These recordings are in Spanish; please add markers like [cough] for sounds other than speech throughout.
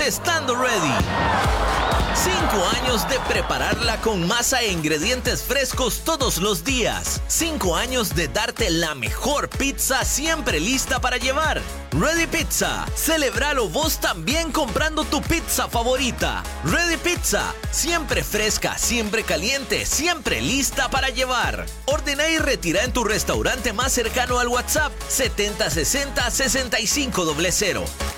estando ready. Cinco años de prepararla con masa e ingredientes frescos todos los días. Cinco años de darte la mejor pizza siempre lista para llevar. Ready Pizza. Celebralo vos también comprando tu pizza favorita. Ready Pizza. Siempre fresca, siempre caliente, siempre lista para llevar. Ordena y retira en tu restaurante más cercano al WhatsApp 7060 6500.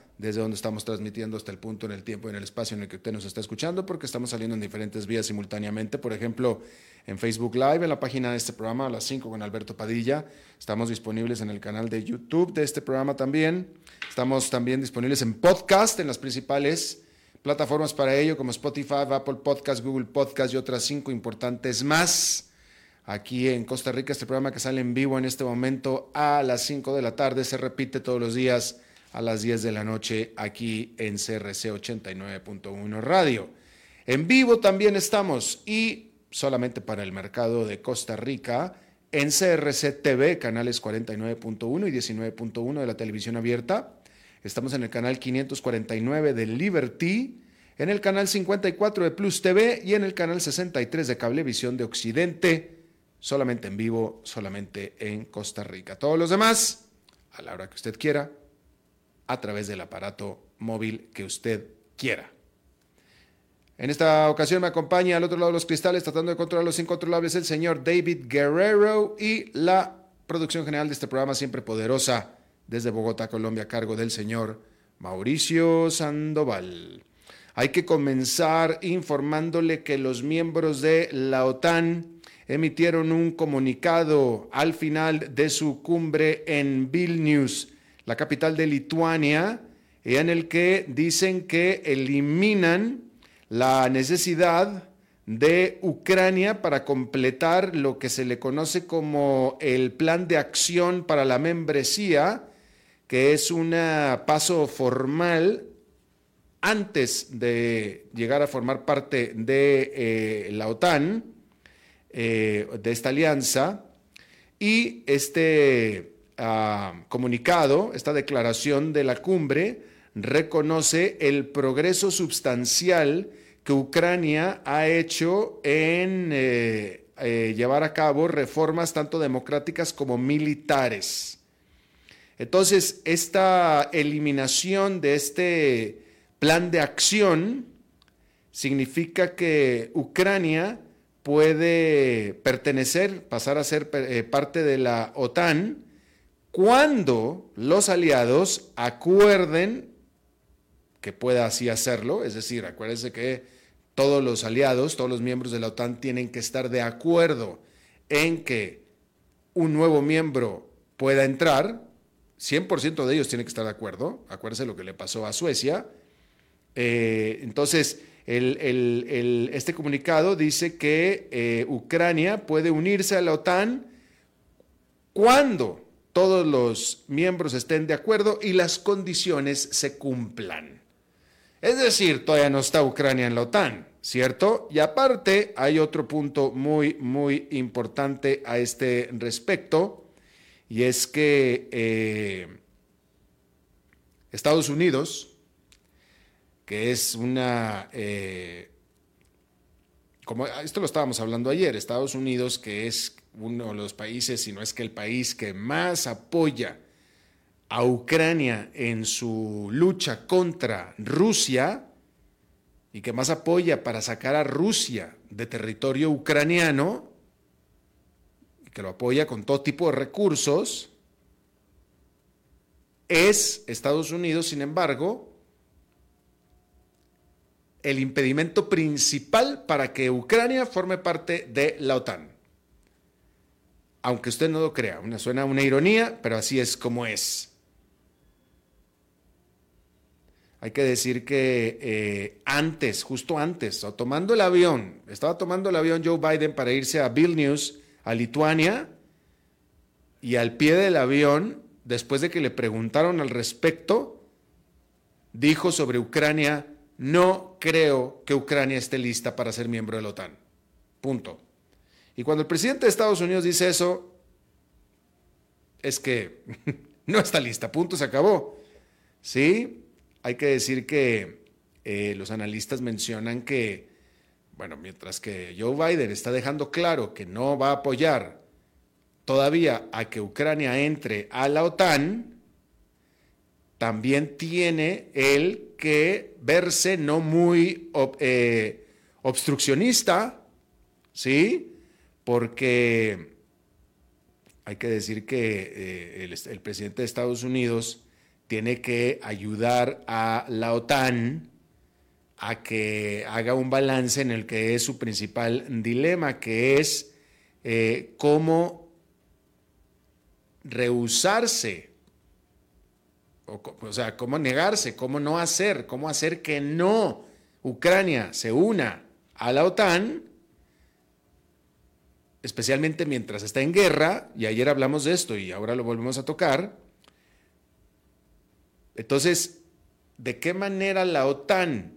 desde donde estamos transmitiendo hasta el punto en el tiempo y en el espacio en el que usted nos está escuchando, porque estamos saliendo en diferentes vías simultáneamente. Por ejemplo, en Facebook Live, en la página de este programa, a las 5 con Alberto Padilla. Estamos disponibles en el canal de YouTube de este programa también. Estamos también disponibles en podcast, en las principales plataformas para ello, como Spotify, Apple Podcast, Google Podcast y otras cinco importantes más. Aquí en Costa Rica, este programa que sale en vivo en este momento a las 5 de la tarde se repite todos los días a las 10 de la noche aquí en CRC 89.1 Radio. En vivo también estamos y solamente para el mercado de Costa Rica, en CRC TV, canales 49.1 y 19.1 de la televisión abierta. Estamos en el canal 549 de Liberty, en el canal 54 de Plus TV y en el canal 63 de Cablevisión de Occidente, solamente en vivo, solamente en Costa Rica. Todos los demás, a la hora que usted quiera, a través del aparato móvil que usted quiera. En esta ocasión me acompaña al otro lado de los cristales, tratando de controlar los incontrolables, el señor David Guerrero y la producción general de este programa, siempre poderosa, desde Bogotá, Colombia, a cargo del señor Mauricio Sandoval. Hay que comenzar informándole que los miembros de la OTAN emitieron un comunicado al final de su cumbre en Vilnius, la capital de Lituania, en el que dicen que eliminan la necesidad de Ucrania para completar lo que se le conoce como el plan de acción para la membresía, que es un paso formal antes de llegar a formar parte de eh, la OTAN, eh, de esta alianza, y este comunicado, esta declaración de la cumbre, reconoce el progreso sustancial que Ucrania ha hecho en eh, eh, llevar a cabo reformas tanto democráticas como militares. Entonces, esta eliminación de este plan de acción significa que Ucrania puede pertenecer, pasar a ser eh, parte de la OTAN, cuando los aliados acuerden que pueda así hacerlo. Es decir, acuérdense que todos los aliados, todos los miembros de la OTAN tienen que estar de acuerdo en que un nuevo miembro pueda entrar. 100% de ellos tienen que estar de acuerdo. Acuérdense lo que le pasó a Suecia. Eh, entonces, este comunicado dice que eh, Ucrania puede unirse a la OTAN cuando todos los miembros estén de acuerdo y las condiciones se cumplan. Es decir, todavía no está Ucrania en la OTAN. ¿cierto? Y aparte hay otro punto muy, muy importante a este respecto, y es que eh, Estados Unidos, que es una... Eh, como esto lo estábamos hablando ayer, Estados Unidos, que es uno de los países, si no es que el país que más apoya a Ucrania en su lucha contra Rusia y que más apoya para sacar a Rusia de territorio ucraniano, y que lo apoya con todo tipo de recursos, es Estados Unidos, sin embargo, el impedimento principal para que Ucrania forme parte de la OTAN. Aunque usted no lo crea, una, suena una ironía, pero así es como es. Hay que decir que eh, antes, justo antes, o tomando el avión, estaba tomando el avión Joe Biden para irse a Vilnius, a Lituania, y al pie del avión, después de que le preguntaron al respecto, dijo sobre Ucrania, no creo que Ucrania esté lista para ser miembro de la OTAN. Punto. Y cuando el presidente de Estados Unidos dice eso, es que [laughs] no está lista, punto, se acabó. ¿Sí? Hay que decir que eh, los analistas mencionan que, bueno, mientras que Joe Biden está dejando claro que no va a apoyar todavía a que Ucrania entre a la OTAN, también tiene él que verse no muy eh, obstruccionista, ¿sí? Porque hay que decir que eh, el, presidente de Estados Unidos tiene que ayudar a la OTAN a que haga un balance en el que es su principal dilema, que es eh, cómo rehusarse o, sea, cómo negarse, cómo no hacer, cómo hacer que no Ucrania se una a la OTAN, especialmente mientras está en guerra, y ayer hablamos de esto y ahora lo volvemos a tocar. Entonces, ¿de qué manera la OTAN,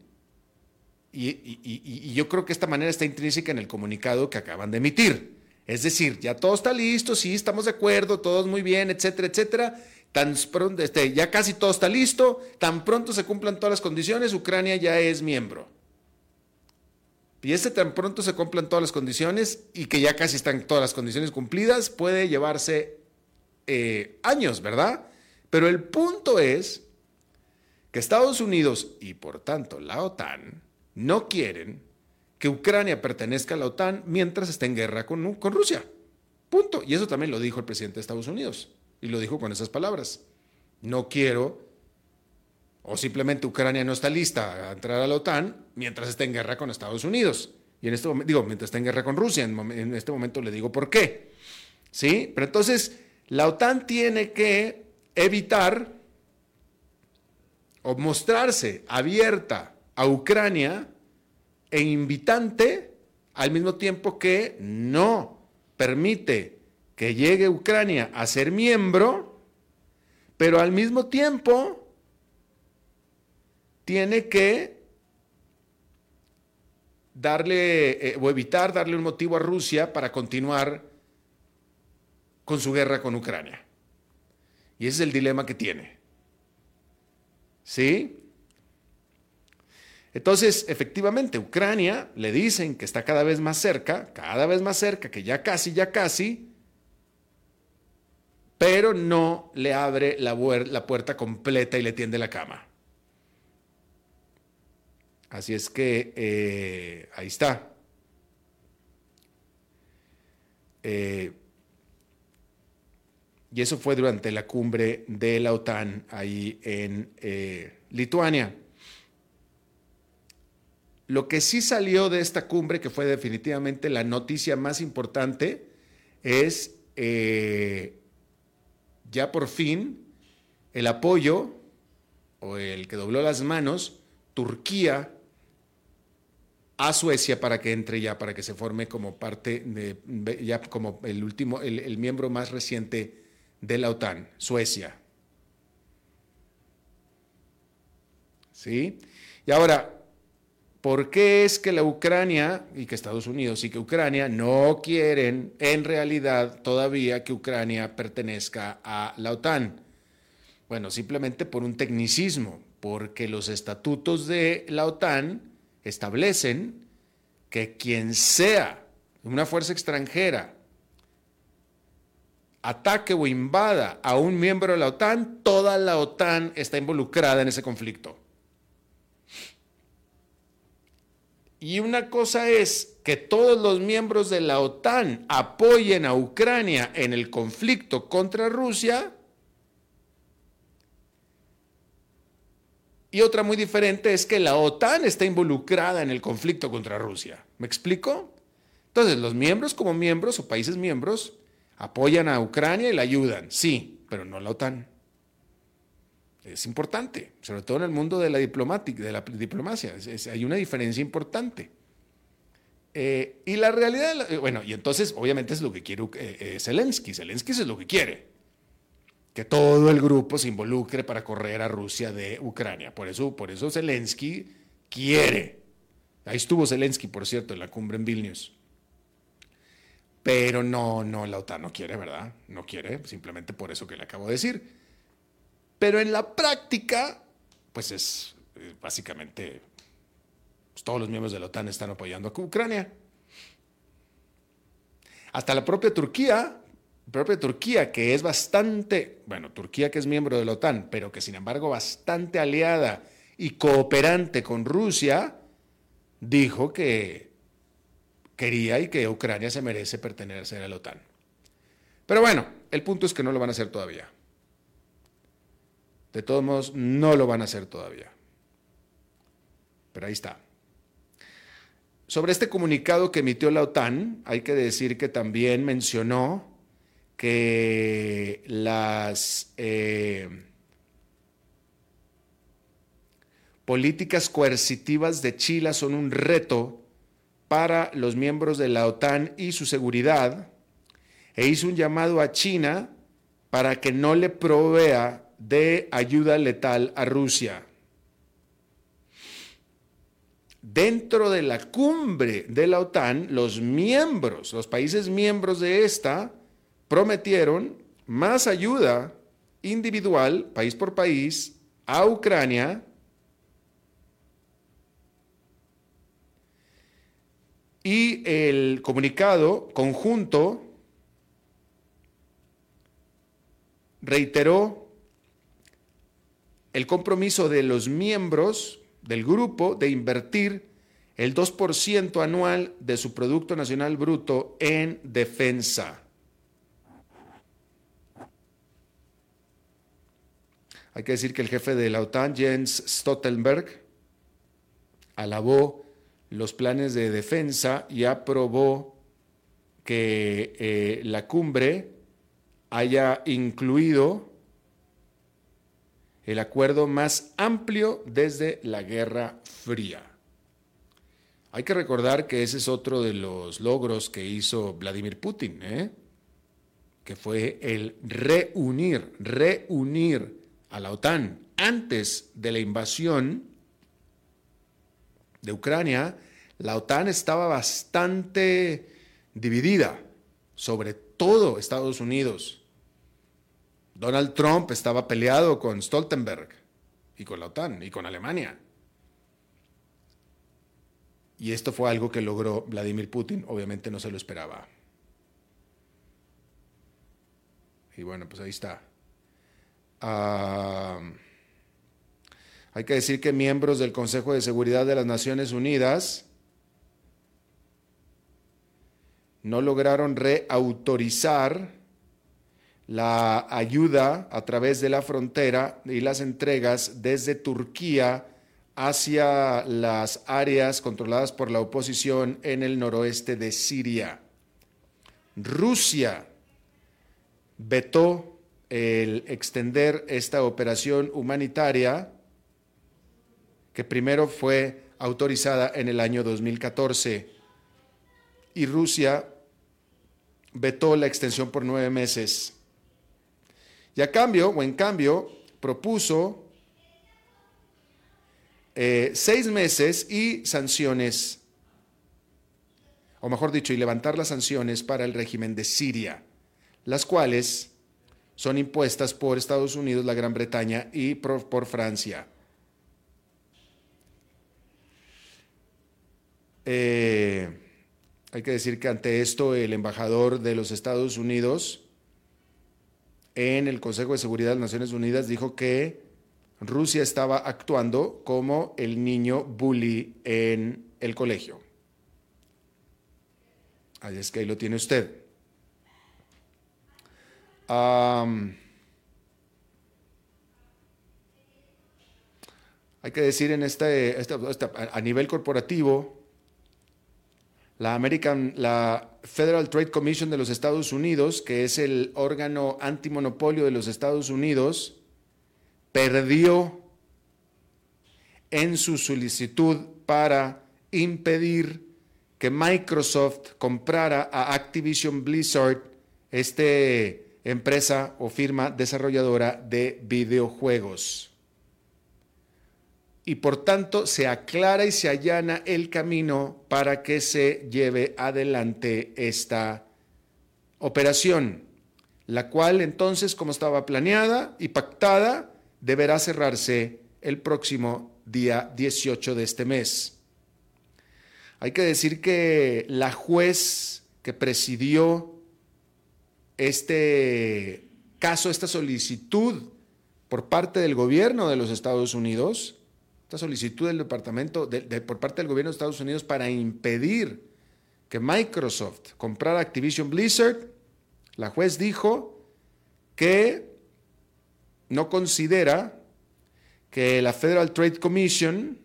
y, yo creo que esta manera está intrínseca en el comunicado que acaban de emitir, es decir, ya todo está listo, sí, estamos de acuerdo, todos muy bien, etcétera, etcétera, tan pronto, este, ya casi todo está listo, tan pronto se cumplan todas las condiciones, Ucrania ya es miembro. Y ese tan pronto se cumplan todas las condiciones y que ya casi están todas las condiciones cumplidas, puede llevarse eh, años, ¿verdad? Pero el punto es que Estados Unidos y por tanto la OTAN no quieren que Ucrania pertenezca a la OTAN mientras esté en guerra con, con Rusia. Punto. Y eso también lo dijo el presidente de Estados Unidos. Y lo dijo con esas palabras. No quiero, o simplemente Ucrania no está lista a entrar a la OTAN mientras esté en guerra con Estados Unidos. Y en este momento, digo, mientras está en guerra con Rusia, en, este momento le digo por qué. ¿Sí? Pero entonces, la OTAN tiene que evitar o mostrarse abierta a Ucrania e invitante al mismo tiempo que no permite que llegue Ucrania a ser miembro, pero al mismo tiempo tiene que darle eh, o evitar darle un motivo a Rusia para continuar con su guerra con Ucrania. Y ese es el dilema que tiene. ¿Sí? Entonces, efectivamente, Ucrania le dicen que está cada vez más cerca, cada vez más cerca, que ya casi, ya casi, pero no le abre la, puerta completa y le tiende la cama. Así es que eh, ahí está. Eh, y eso fue durante la cumbre de la OTAN ahí en eh, Lituania. Lo que sí salió de esta cumbre, que fue definitivamente la noticia más importante, es ya por fin el apoyo o el que dobló las manos, Turquía a Suecia para que entre ya, para que se forme como parte ya como el último, el, miembro más reciente de la OTAN, Suecia. ¿Sí? Y ahora, ¿Por qué es que la Ucrania y que Estados Unidos y que Ucrania no quieren en realidad todavía que Ucrania pertenezca a la OTAN? Bueno, simplemente por un tecnicismo, porque los estatutos de la OTAN establecen que quien sea una fuerza extranjera ataque o invada a un miembro de la OTAN, toda la OTAN está involucrada en ese conflicto. Y una cosa es que todos los miembros de la OTAN apoyen a Ucrania en el conflicto contra Rusia. Y otra muy diferente es que la OTAN está involucrada en el conflicto contra Rusia. ¿Me explico? Entonces, los miembros como miembros o países miembros apoyan a Ucrania y la ayudan, sí, pero no la OTAN. Es importante, sobre todo en el mundo de la, de la diplomacia. hay una diferencia importante. Eh, y la realidad, eh, bueno, y entonces obviamente es lo que quiere eh, Zelensky. Zelensky es lo que quiere. Que todo el grupo se involucre para correr a Rusia de Ucrania. Por eso, por eso Zelensky quiere. Ahí estuvo Zelensky, por cierto, en la cumbre en Vilnius. Pero no, no, la OTAN no quiere, ¿verdad? No quiere, simplemente por eso que le acabo de decir. Pero en la práctica, pues es eh, básicamente, pues, todos los miembros de la OTAN están apoyando a Ucrania. Hasta la propia Turquía, propia Turquía, que es bastante, bueno, Turquía que es miembro de la OTAN, pero que sin embargo bastante aliada y cooperante con Rusia, dijo que quería y que Ucrania se merece pertenecer a la OTAN. Pero bueno, el punto es que no lo van a hacer todavía. De todos modos, no lo van a hacer todavía. Pero ahí está. Sobre este comunicado que emitió la OTAN, hay que decir que también mencionó que las eh, políticas coercitivas de Chile son un reto para los miembros de la OTAN y su seguridad, e hizo un llamado a China para que no le provea de ayuda letal a Rusia. Dentro de la cumbre de la OTAN, los miembros, los países miembros de esta, prometieron más ayuda individual, país por país, a Ucrania y el comunicado conjunto reiteró el compromiso de los miembros del grupo de invertir el 2% anual de su Producto Nacional Bruto en defensa. Hay que decir que el jefe de la OTAN, Jens Stoltenberg, alabó los planes de defensa y aprobó que eh, la cumbre haya incluido el acuerdo más amplio desde la Guerra Fría. Hay que recordar que ese es otro de los logros que hizo Vladimir Putin, ¿eh? que fue el reunir, reunir a la OTAN antes de la invasión de Ucrania. La OTAN estaba bastante dividida, sobre todo Estados Unidos Donald Trump estaba peleado con Stoltenberg y con la OTAN y con Alemania. Y esto fue algo que logró Vladimir Putin, obviamente no se lo esperaba. Y bueno, pues ahí está. Ah, hay que decir que miembros del Consejo de Seguridad de las Naciones Unidas no lograron reautorizar la ayuda a través de la frontera y las entregas desde Turquía hacia las áreas controladas por la oposición en el noroeste de Siria. Rusia vetó el extender esta operación humanitaria que primero fue autorizada en el año 2014 y Rusia vetó la extensión por nueve meses. Y a cambio, o en cambio, propuso eh, seis meses y sanciones, o mejor dicho, y levantar las sanciones para el régimen de Siria, las cuales son impuestas por Estados Unidos, la Gran Bretaña y por, Francia. Eh, hay que decir que ante esto el embajador de los Estados Unidos en el Consejo de Seguridad de las Naciones Unidas dijo que Rusia estaba actuando como el niño bully en el colegio. Ahí es que ahí lo tiene usted. Hay que decir en este, este, este, a nivel corporativo, la American, la Federal Trade Commission de los Estados Unidos, que es el órgano antimonopolio de los Estados Unidos, perdió en su solicitud para impedir que Microsoft comprara a Activision Blizzard, esta empresa o firma desarrolladora de videojuegos y por tanto se aclara y se allana el camino para que se lleve adelante esta operación, la cual entonces, como estaba planeada y pactada, deberá cerrarse el próximo día 18 de este mes. Hay que decir que la juez que presidió este caso, esta solicitud por parte del gobierno de los Estados Unidos, solicitud del departamento por parte del gobierno de Estados Unidos para impedir que Microsoft comprara Activision Blizzard, la juez dijo que no considera que la Federal Trade Commission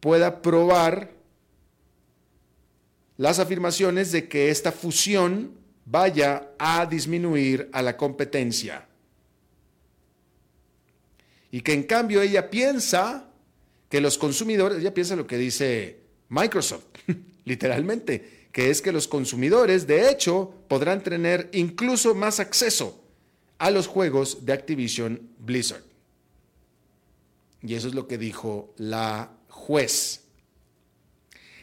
pueda probar las afirmaciones de que esta fusión vaya a disminuir a la competencia y que en cambio ella piensa que los consumidores, ella piensa lo que dice Microsoft, [laughs] literalmente, que es que los consumidores de hecho podrán tener incluso más acceso a los juegos de Activision Blizzard. Y eso es lo que dijo la juez.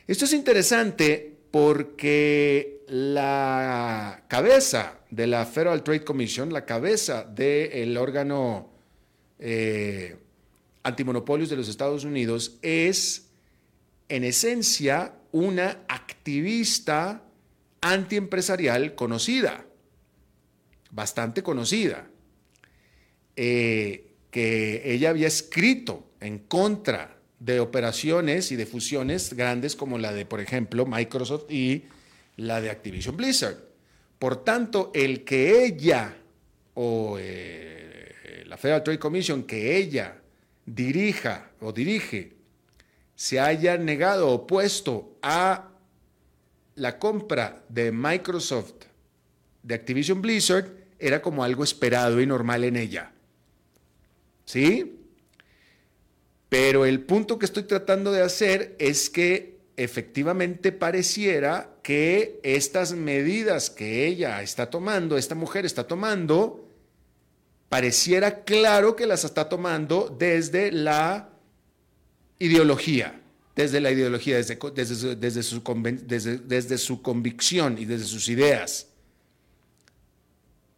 Esto es interesante porque la cabeza de la Federal Trade Commission, la cabeza del órgano eh, antimonopolios de los Estados Unidos es, en esencia, una activista antiempresarial conocida, bastante conocida, eh, que ella había escrito en contra de operaciones y de fusiones grandes como la de, por ejemplo, Microsoft y la de Activision Blizzard. Por tanto, el que ella o eh, la Federal Trade Commission que ella dirija o dirige se haya negado o opuesto a la compra de Microsoft de Activision Blizzard era como algo esperado y normal en ella. ¿Sí? Pero el punto que estoy tratando de hacer es que efectivamente pareciera que estas medidas que ella está tomando, esta mujer está tomando, pareciera claro que las está tomando desde la ideología, desde la ideología, desde, desde, su, desde, su convicción y desde sus ideas,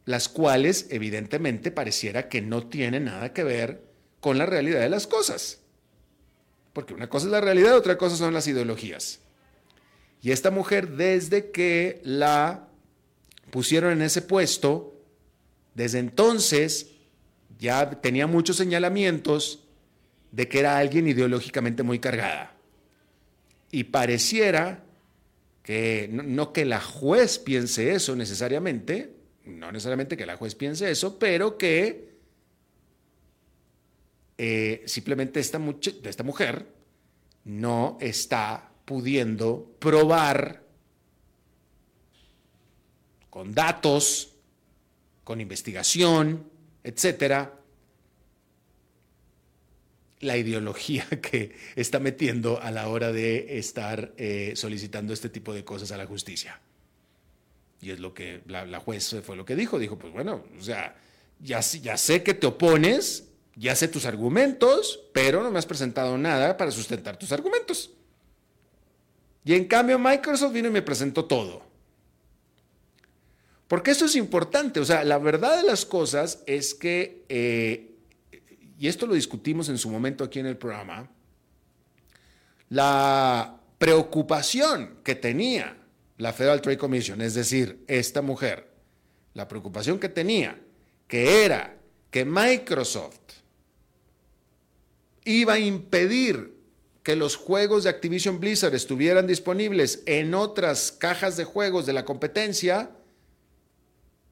las cuales evidentemente pareciera que no tienen nada que ver con la realidad de las cosas. Porque una cosa es la realidad, otra cosa son las ideologías. Y esta mujer, desde que la pusieron en ese puesto, desde entonces ya tenía muchos señalamientos de que era alguien ideológicamente muy cargada. Y pareciera que no, que la juez piense eso necesariamente, no necesariamente que la juez piense eso, pero que eh, simplemente esta, esta mujer no está pudiendo probar con datos, con investigación, etcétera, la ideología [laughs] que está metiendo a la hora de estar eh, solicitando este tipo de cosas a la justicia. Y es lo que la, juez fue lo que dijo. Dijo, pues bueno, o sea, ya sé que te opones, ya sé tus argumentos, pero no me has presentado nada para sustentar tus argumentos. Y en cambio Microsoft vino y me presentó todo. Porque esto es importante, o sea, la verdad de las cosas es que, eh, y esto lo discutimos en su momento aquí en el programa, la preocupación que tenía la Federal Trade Commission, es decir, esta mujer, la preocupación que tenía, que era que Microsoft iba a impedir que los juegos de Activision Blizzard estuvieran disponibles en otras cajas de juegos de la competencia,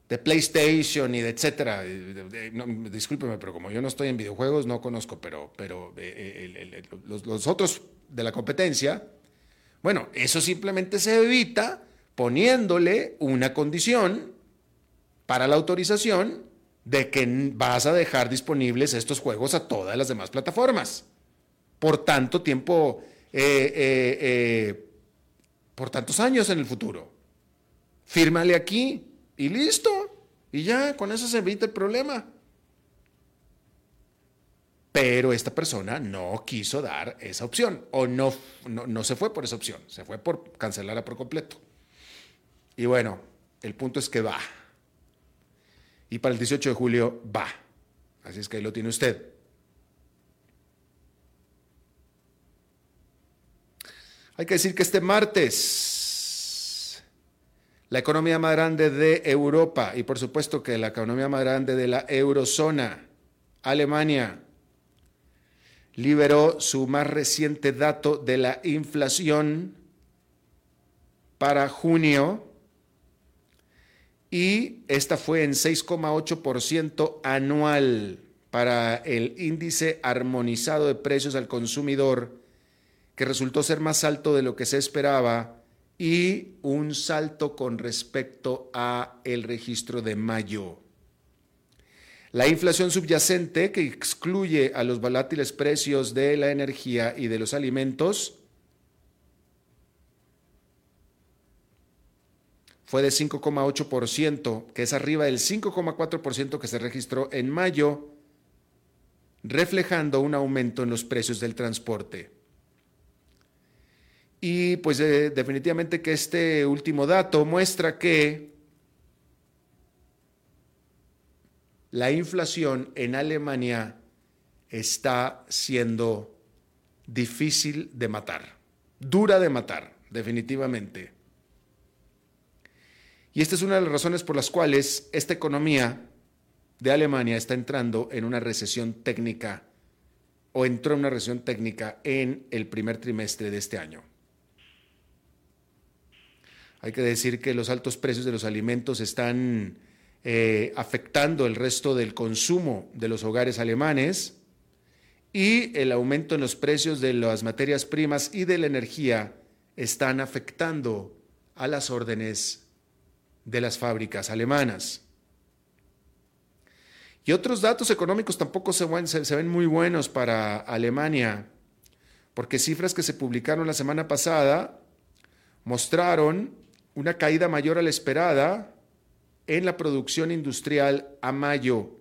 de PlayStation y de etcétera. discúlpeme, pero como yo no estoy en videojuegos, no conozco, pero, pero eh, eh, los otros de la competencia, bueno, eso simplemente se evita poniéndole una condición para la autorización de que vas a dejar disponibles estos juegos a todas las demás plataformas. Por tanto tiempo, eh, eh, eh, por tantos años en el futuro. Fírmale aquí y listo. Y ya, con eso se evita el problema. Pero esta persona no quiso dar esa opción o no, no, se fue por esa opción, se fue por cancelarla por completo. Y bueno, el punto es que va. Y para el 18 de julio va. Así es que ahí lo tiene usted. Hay que decir que este martes la economía más grande de Europa y por supuesto que la economía más grande de la eurozona, Alemania, liberó su más reciente dato de la inflación para junio y esta fue en 6,8% anual para el índice armonizado de precios al consumidor, que resultó ser más alto de lo que se esperaba y un salto con respecto a el registro de mayo. La inflación subyacente, que excluye a los volátiles precios de la energía y de los alimentos, fue de 5,8%, que es arriba del 5,4% que se registró en mayo, reflejando un aumento en los precios del transporte. Y pues eh, definitivamente que este último dato muestra que la inflación en Alemania está siendo difícil de matar, dura de matar, definitivamente. Y esta es una de las razones por las cuales esta economía de Alemania está entrando en una recesión técnica o entró en una recesión técnica en el primer trimestre de este año. Hay que decir que los altos precios de los alimentos están eh, afectando el resto del consumo de los hogares alemanes y el aumento en los precios de las materias primas y de la energía están afectando a las órdenes de las fábricas alemanas. Y otros datos económicos tampoco se ven, muy buenos para Alemania, porque cifras que se publicaron la semana pasada mostraron una caída mayor a la esperada en la producción industrial a mayo,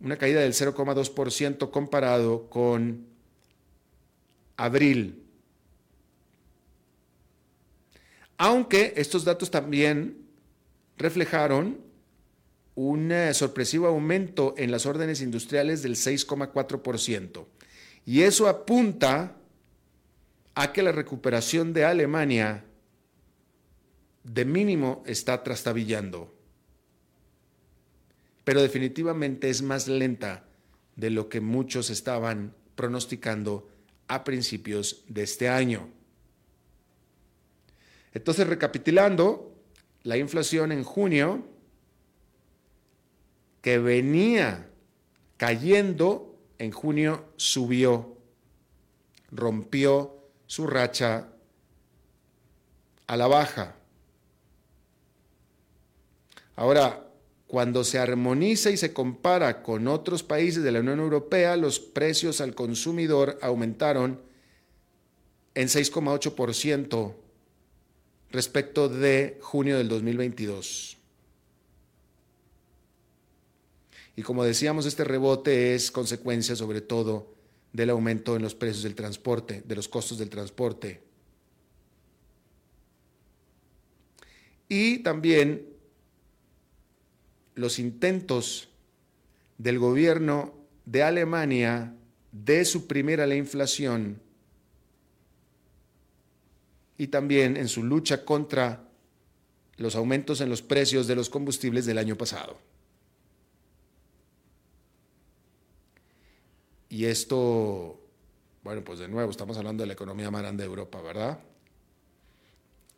una caída del 0,2% comparado con abril. Aunque estos datos también reflejaron un eh, sorpresivo aumento en las órdenes industriales del 6,4%. Y eso apunta a que la recuperación de Alemania de mínimo está trastabillando. Pero definitivamente es más lenta de lo que muchos estaban pronosticando a principios de este año. Entonces, recapitulando, la inflación en junio, que venía cayendo, en junio subió, rompió su racha a la baja. Ahora, cuando se armoniza y se compara con otros países de la Unión Europea, los precios al consumidor aumentaron en 6,8% respecto de junio del 2022. Y como decíamos, este rebote es consecuencia sobre todo del aumento en los precios del transporte, de los costos del transporte. Y también los intentos del gobierno de Alemania de suprimir a la inflación y también en su lucha contra los aumentos en los precios de los combustibles del año pasado. Y esto, bueno, pues de nuevo, estamos hablando de la economía más grande de Europa, ¿verdad?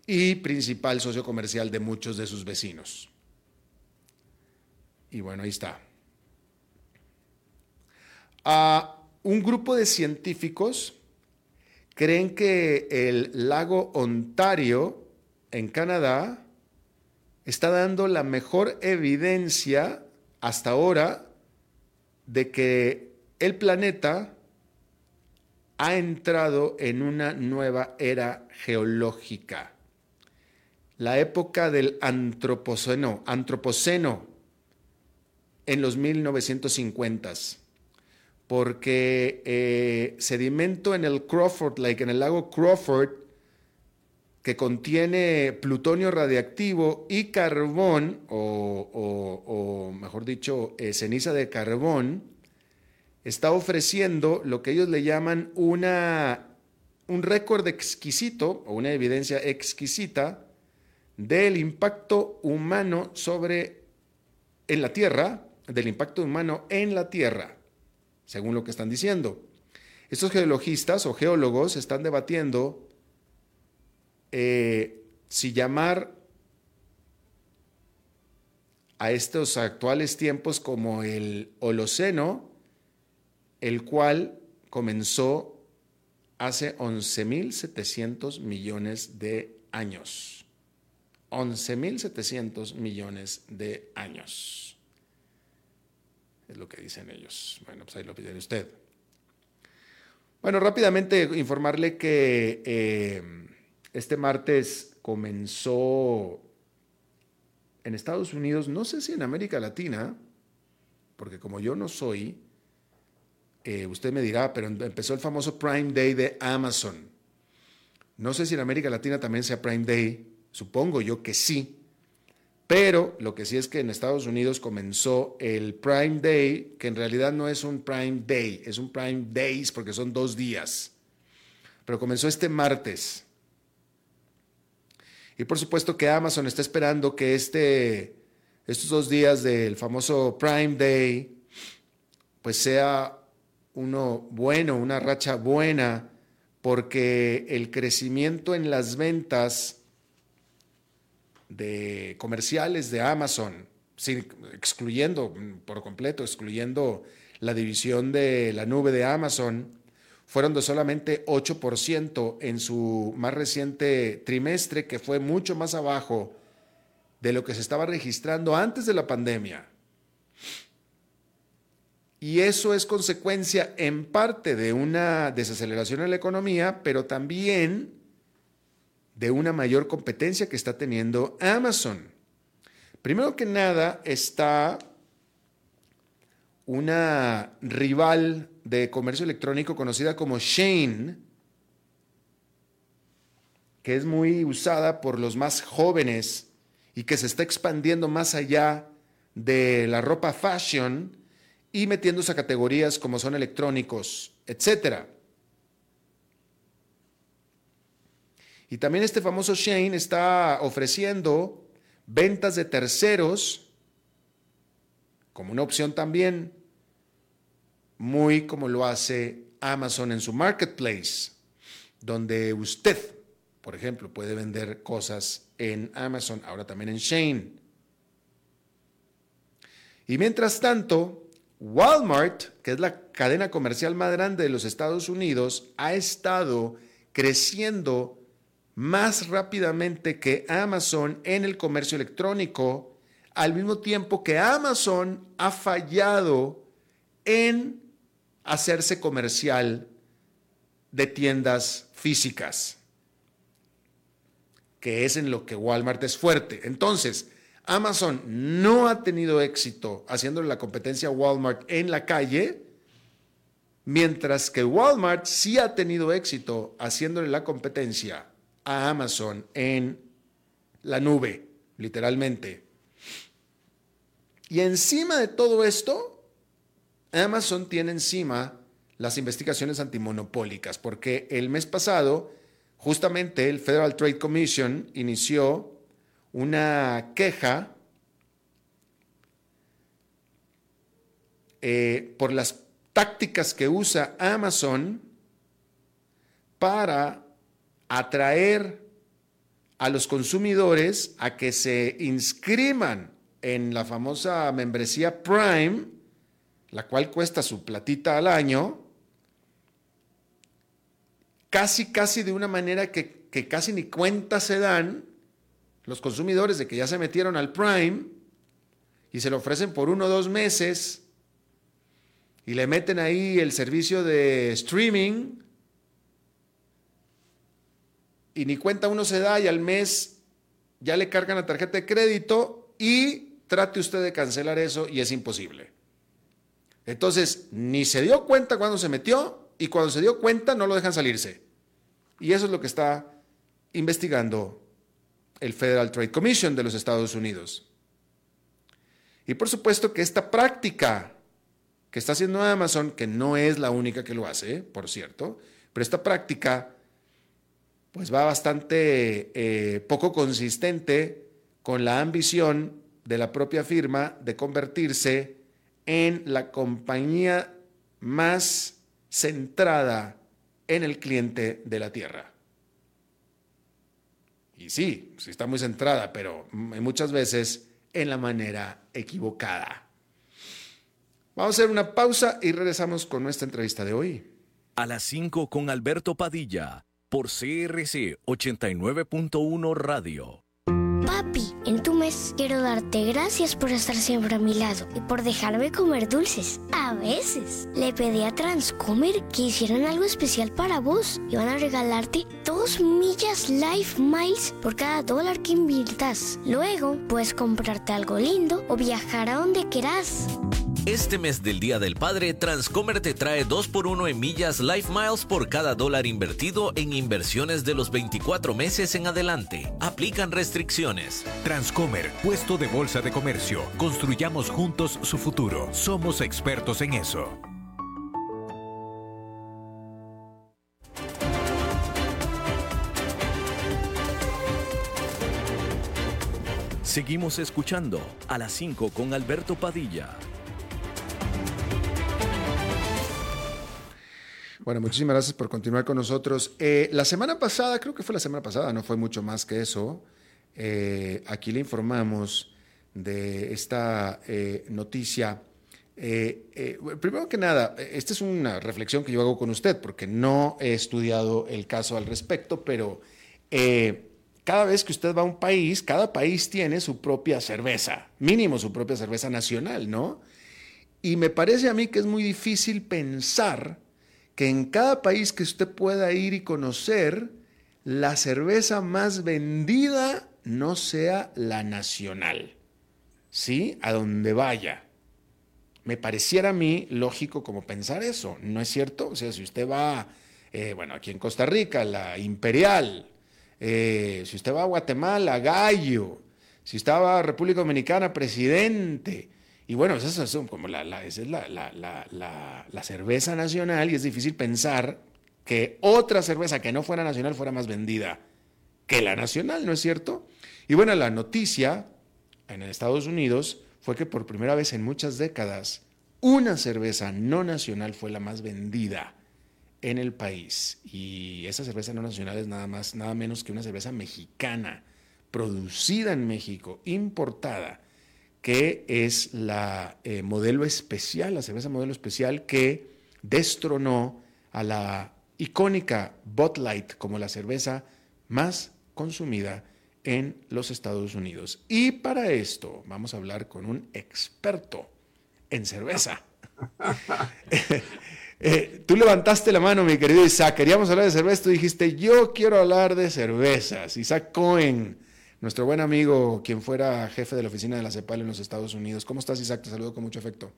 Y principal socio comercial de muchos de sus vecinos. Y bueno, ahí está. A un grupo de científicos creen que el lago Ontario en Canadá está dando la mejor evidencia hasta ahora de que el planeta ha entrado en una nueva era geológica. La época del antropoceno, antropoceno en los 1950s porque eh, sedimento en el Crawford Lake, en el lago Crawford, que contiene plutonio radiactivo y carbón, o, mejor dicho, eh, ceniza de carbón, está ofreciendo lo que ellos le llaman una, un récord exquisito, o una evidencia exquisita, del impacto humano sobre, en la Tierra, del impacto humano en la Tierra según lo que están diciendo. Estos geologistas o geólogos están debatiendo eh, si llamar a estos actuales tiempos como el Holoceno, el cual comenzó hace 11.700 millones de años. 11.700 millones de años. Es lo que dicen ellos. Bueno, pues ahí lo pide usted. Bueno, rápidamente informarle que eh, este martes comenzó en Estados Unidos, no sé si en América Latina, porque como yo no soy, eh, usted me dirá, pero empezó el famoso Prime Day de Amazon. No sé si en América Latina también sea Prime Day, supongo yo que sí, pero lo que sí es que en Estados Unidos comenzó el Prime Day, que en realidad no es un Prime Day, es un Prime Days porque son dos días. Pero comenzó este martes. Y por supuesto que Amazon está esperando que este, estos dos días del famoso Prime Day, pues sea uno bueno, una racha buena, porque el crecimiento en las ventas de comerciales de Amazon, excluyendo por completo, excluyendo la división de la nube de Amazon, fueron de solamente 8% en su más reciente trimestre, que fue mucho más abajo de lo que se estaba registrando antes de la pandemia. Y eso es consecuencia en parte de una desaceleración en la economía, pero también de una mayor competencia que está teniendo Amazon. Primero que nada está una rival de comercio electrónico conocida como Shane, que es muy usada por los más jóvenes y que se está expandiendo más allá de la ropa fashion y metiéndose a categorías como son electrónicos, etcétera. Y también este famoso Shane está ofreciendo ventas de terceros como una opción también, muy como lo hace Amazon en su marketplace, donde usted, por ejemplo, puede vender cosas en Amazon, ahora también en Shane. Y mientras tanto, Walmart, que es la cadena comercial más grande de los Estados Unidos, ha estado creciendo más rápidamente que Amazon en el comercio electrónico, al mismo tiempo que Amazon ha fallado en hacerse comercial de tiendas físicas, que es en lo que Walmart es fuerte. Entonces, Amazon no ha tenido éxito haciéndole la competencia a Walmart en la calle, mientras que Walmart sí ha tenido éxito haciéndole la competencia a Amazon en la nube, literalmente. Y encima de todo esto, Amazon tiene encima las investigaciones antimonopólicas, porque el mes pasado, justamente el Federal Trade Commission inició una queja eh, por las tácticas que usa Amazon para atraer a los consumidores a que se inscriban en la famosa membresía Prime, la cual cuesta su platita al año, casi, casi de una manera que, que casi ni cuenta se dan, los consumidores de que ya se metieron al Prime y se lo ofrecen por uno o dos meses y le meten ahí el servicio de streaming y ni cuenta uno se da y al mes ya le cargan la tarjeta de crédito y trate usted de cancelar eso y es imposible. Entonces, ni se dio cuenta cuando se metió y cuando se dio cuenta no lo dejan salirse. Y eso es lo que está investigando el Federal Trade Commission de los Estados Unidos. Y por supuesto que esta práctica que está haciendo Amazon, que no es la única que lo hace, por cierto, pero esta práctica pues va bastante eh, poco consistente con la ambición de la propia firma de convertirse en la compañía más centrada en el cliente de la Tierra. Y sí, sí está muy centrada, pero muchas veces en la manera equivocada. Vamos a hacer una pausa y regresamos con nuestra entrevista de hoy. A las 5 con Alberto Padilla, por CRC 89.1 Radio. Papi, en tu mes quiero darte gracias por estar siempre a mi lado y por dejarme comer dulces. A veces le pedí a Transcomer que hicieran algo especial para vos y van a regalarte dos millas Life Miles por cada dólar que inviertas. Luego puedes comprarte algo lindo o viajar a donde quieras. Este mes del Día del Padre, Transcomer te trae 2x1 en millas Life Miles por cada dólar invertido en inversiones de los 24 meses en adelante. Aplican restricciones. Transcomer, puesto de bolsa de comercio. Construyamos juntos su futuro. Somos expertos en eso. Seguimos escuchando a las 5 con Alberto Padilla. Bueno, muchísimas gracias por continuar con nosotros. Eh, la semana pasada, creo que fue la semana pasada, no fue mucho más que eso, eh, aquí le informamos de esta eh, noticia. primero que nada, esta es una reflexión que yo hago con usted, porque no he estudiado el caso al respecto, pero cada vez que usted va a un país, cada país tiene su propia cerveza, mínimo su propia cerveza nacional, ¿no? Y me parece a mí que es muy difícil pensar que en cada país que usted pueda ir y conocer, la cerveza más vendida no sea la nacional, ¿sí? A donde vaya. Me pareciera a mí lógico como pensar eso, ¿no es cierto? O sea, si usted va, eh, bueno, aquí en Costa Rica, la Imperial, eh, si usted va a Guatemala, Gallo, si usted va a República Dominicana, Presidente, y bueno, esa es, como la, es la, cerveza nacional y es difícil pensar que otra cerveza que no fuera nacional fuera más vendida que la nacional, ¿no es cierto? Y bueno, la noticia en Estados Unidos fue que por primera vez en muchas décadas una cerveza no nacional fue la más vendida en el país. Y esa cerveza no nacional es nada más, nada menos que una cerveza mexicana, producida en México, importada que es la eh, modelo especial, la cerveza modelo especial que destronó a la icónica Bud Light como la cerveza más consumida en los Estados Unidos. Y para esto vamos a hablar con un experto en cerveza. [laughs] Eh, tú levantaste la mano, mi querido Isaac, queríamos hablar de cerveza, tú dijiste, yo quiero hablar de cervezas. Isaac Cohen, nuestro buen amigo, quien fuera jefe de la oficina de la CEPAL en los Estados Unidos. ¿Cómo estás, Isaac? Te saludo con mucho afecto.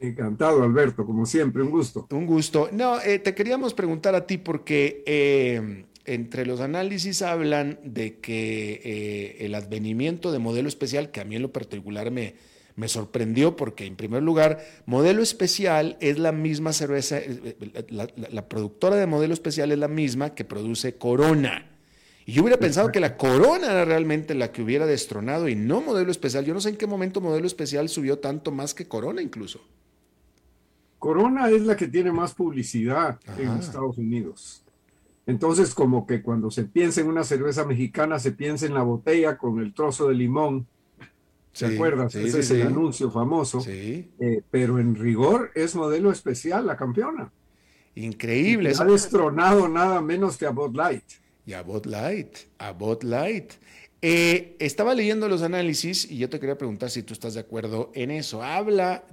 Encantado, Alberto, como siempre, un gusto. Un gusto. No, eh, te queríamos preguntar a ti porque eh, entre los análisis hablan de que eh, el advenimiento de modelo especial, que a mí en lo particular me, me sorprendió porque en primer lugar, modelo especial es la misma cerveza, la, productora de modelo especial es la misma que produce Corona. Y yo hubiera pensado que la Corona era realmente la que hubiera destronado y no modelo especial. Yo no sé en qué momento modelo especial subió tanto más que Corona incluso. Corona es la que tiene más publicidad en Estados Unidos. Entonces, como que cuando se piensa en una cerveza mexicana, se piensa en la botella con el trozo de limón. ¿Se acuerdan? Ese es el anuncio famoso. Sí. Eh, pero en rigor es modelo especial la campeona. Increíble. ha destronado nada menos que a Bud Light. Y a Bud Light, a Bud Light. Eh, estaba leyendo los análisis y yo te quería preguntar si tú estás de acuerdo en eso. Habla,